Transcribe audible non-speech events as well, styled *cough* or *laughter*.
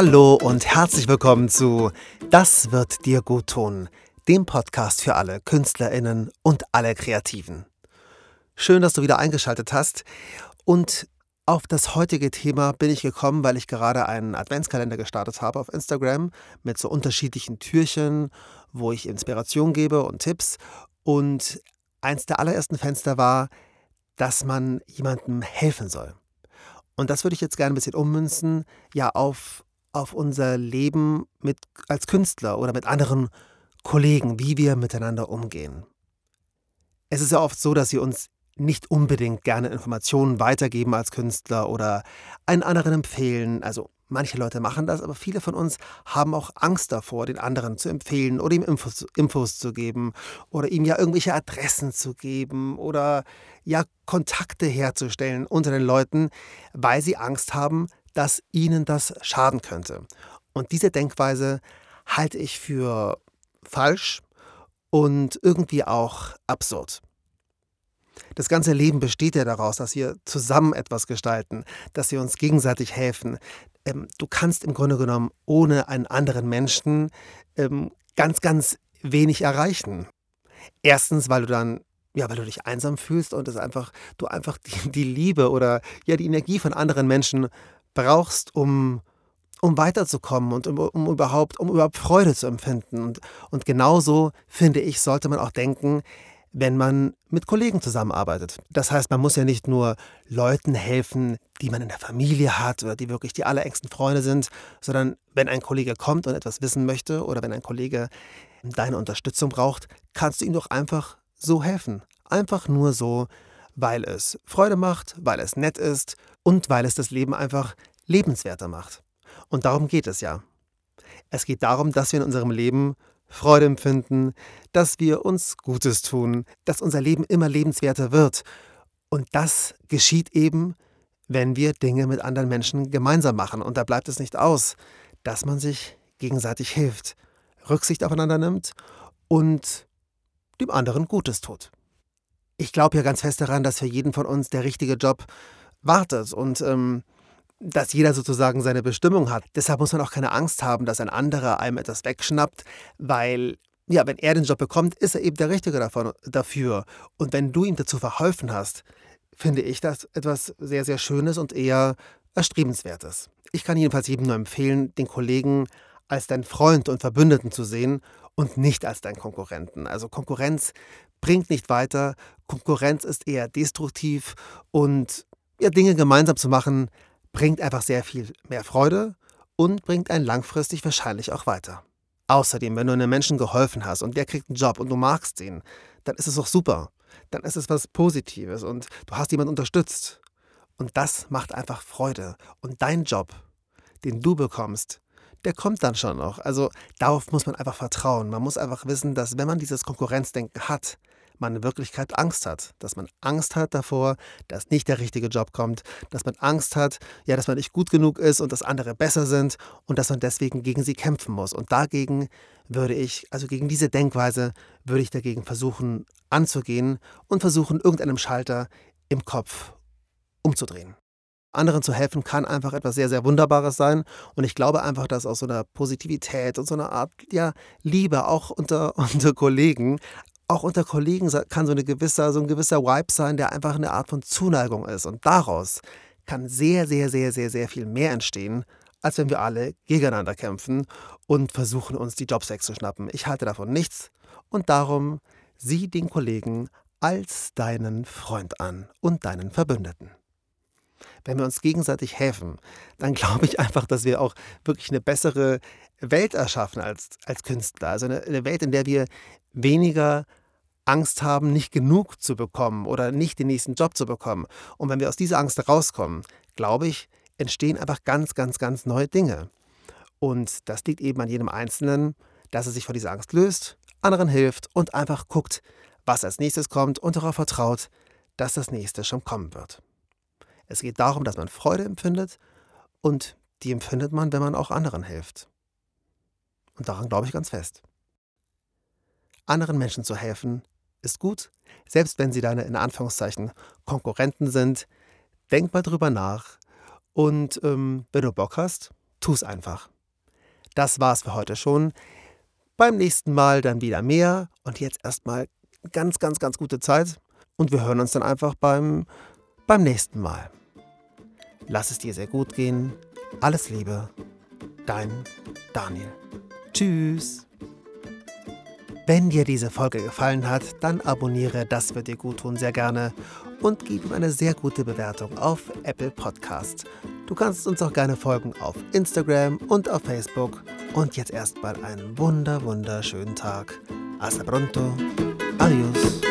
Hallo und herzlich willkommen zu Das wird dir gut tun, dem Podcast für alle Künstlerinnen und alle Kreativen. Schön, dass du wieder eingeschaltet hast und auf das heutige Thema bin ich gekommen, weil ich gerade einen Adventskalender gestartet habe auf Instagram mit so unterschiedlichen Türchen, wo ich Inspiration gebe und Tipps. Und eins der allerersten Fenster war, dass man jemandem helfen soll. Und das würde ich jetzt gerne ein bisschen ummünzen, ja, auf, auf unser Leben mit, als Künstler oder mit anderen Kollegen, wie wir miteinander umgehen. Es ist ja oft so, dass wir uns nicht unbedingt gerne Informationen weitergeben als Künstler oder einen anderen empfehlen. Also manche Leute machen das, aber viele von uns haben auch Angst davor, den anderen zu empfehlen oder ihm Infos, Infos zu geben oder ihm ja irgendwelche Adressen zu geben oder ja Kontakte herzustellen unter den Leuten, weil sie Angst haben, dass ihnen das schaden könnte. Und diese Denkweise halte ich für falsch und irgendwie auch absurd. Das ganze Leben besteht ja daraus, dass wir zusammen etwas gestalten, dass wir uns gegenseitig helfen. Ähm, du kannst im Grunde genommen ohne einen anderen Menschen ähm, ganz, ganz wenig erreichen. Erstens, weil du dann ja, weil du dich einsam fühlst und es einfach, du einfach die, die Liebe oder ja die Energie von anderen Menschen brauchst, um, um weiterzukommen und um, um, überhaupt, um überhaupt Freude zu empfinden. Und, und genauso, finde ich, sollte man auch denken, wenn man mit Kollegen zusammenarbeitet. Das heißt, man muss ja nicht nur Leuten helfen, die man in der Familie hat oder die wirklich die allerengsten Freunde sind, sondern wenn ein Kollege kommt und etwas wissen möchte oder wenn ein Kollege deine Unterstützung braucht, kannst du ihm doch einfach so helfen. Einfach nur so, weil es Freude macht, weil es nett ist und weil es das Leben einfach lebenswerter macht. Und darum geht es ja. Es geht darum, dass wir in unserem Leben Freude empfinden, dass wir uns Gutes tun, dass unser Leben immer lebenswerter wird. Und das geschieht eben, wenn wir Dinge mit anderen Menschen gemeinsam machen. Und da bleibt es nicht aus, dass man sich gegenseitig hilft, Rücksicht aufeinander nimmt und dem anderen Gutes tut. Ich glaube ja ganz fest daran, dass für jeden von uns der richtige Job wartet und ähm, dass jeder sozusagen seine Bestimmung hat. Deshalb muss man auch keine Angst haben, dass ein anderer einem etwas wegschnappt, weil ja, wenn er den Job bekommt, ist er eben der Richtige davon, dafür. Und wenn du ihm dazu verholfen hast, finde ich das etwas sehr, sehr Schönes und eher Erstrebenswertes. Ich kann jedenfalls jedem nur empfehlen, den Kollegen als dein Freund und Verbündeten zu sehen und nicht als dein Konkurrenten. Also Konkurrenz bringt nicht weiter, Konkurrenz ist eher destruktiv und ja, Dinge gemeinsam zu machen, bringt einfach sehr viel mehr Freude und bringt einen langfristig wahrscheinlich auch weiter. Außerdem, wenn du einem Menschen geholfen hast und der kriegt einen Job und du magst ihn, dann ist es doch super. Dann ist es was Positives und du hast jemanden unterstützt. Und das macht einfach Freude. Und dein Job, den du bekommst, der kommt dann schon noch. Also darauf muss man einfach vertrauen. Man muss einfach wissen, dass wenn man dieses Konkurrenzdenken hat, man in Wirklichkeit Angst hat. Dass man Angst hat davor, dass nicht der richtige Job kommt, dass man Angst hat, ja, dass man nicht gut genug ist und dass andere besser sind und dass man deswegen gegen sie kämpfen muss. Und dagegen würde ich, also gegen diese Denkweise, würde ich dagegen versuchen anzugehen und versuchen, irgendeinem Schalter im Kopf umzudrehen anderen zu helfen kann einfach etwas sehr, sehr Wunderbares sein. Und ich glaube einfach, dass aus so einer Positivität und so einer Art ja, Liebe auch unter, *laughs* unter Kollegen auch unter Kollegen kann so, eine gewisse, so ein gewisser Vibe sein, der einfach eine Art von Zuneigung ist. Und daraus kann sehr, sehr, sehr, sehr, sehr viel mehr entstehen, als wenn wir alle gegeneinander kämpfen und versuchen, uns die Jobs wegzuschnappen. Ich halte davon nichts und darum sieh den Kollegen als deinen Freund an und deinen Verbündeten. Wenn wir uns gegenseitig helfen, dann *laughs* glaube ich einfach, dass wir auch wirklich eine bessere Welt erschaffen als, als Künstler. Also eine, eine Welt, in der wir weniger Angst haben, nicht genug zu bekommen oder nicht den nächsten Job zu bekommen. Und wenn wir aus dieser Angst rauskommen, glaube ich, entstehen einfach ganz, ganz, ganz neue Dinge. Und das liegt eben an jedem Einzelnen, dass er sich von dieser Angst löst, anderen hilft und einfach guckt, was als nächstes kommt und darauf vertraut, dass das nächste schon kommen wird. Es geht darum, dass man Freude empfindet und die empfindet man, wenn man auch anderen hilft. Und daran glaube ich ganz fest. Anderen Menschen zu helfen, ist gut, selbst wenn sie deine in Anführungszeichen Konkurrenten sind. Denk mal drüber nach und ähm, wenn du Bock hast, tu's einfach. Das war's für heute schon. Beim nächsten Mal dann wieder mehr und jetzt erstmal ganz, ganz, ganz gute Zeit und wir hören uns dann einfach beim, beim nächsten Mal. Lass es dir sehr gut gehen. Alles Liebe. Dein Daniel. Tschüss. Wenn dir diese Folge gefallen hat, dann abonniere Das wird dir gut tun sehr gerne und gib ihm eine sehr gute Bewertung auf Apple Podcast. Du kannst uns auch gerne folgen auf Instagram und auf Facebook. Und jetzt erstmal einen wunder, wunderschönen Tag. Hasta pronto. Adios.